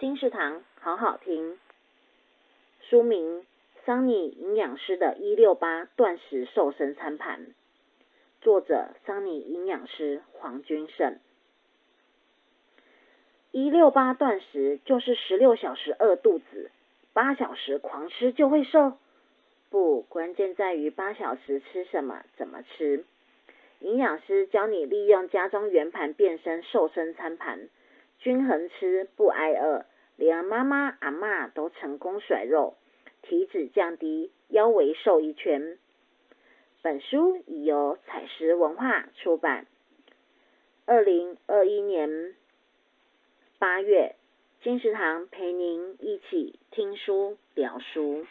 金石堂好好听。书名：桑尼营养师的一六八断食瘦身餐盘。作者：桑尼营养师黄君胜。一六八断食就是十六小时饿肚子，八小时狂吃就会瘦？不，关键在于八小时吃什么，怎么吃。营养师教你利用家中圆盘变身瘦身餐盘，均衡吃不挨饿，连妈妈阿嬷都成功甩肉，体脂降低，腰围瘦一圈。本书已由采石文化出版。二零二一年八月，金石堂陪您一起听书聊书。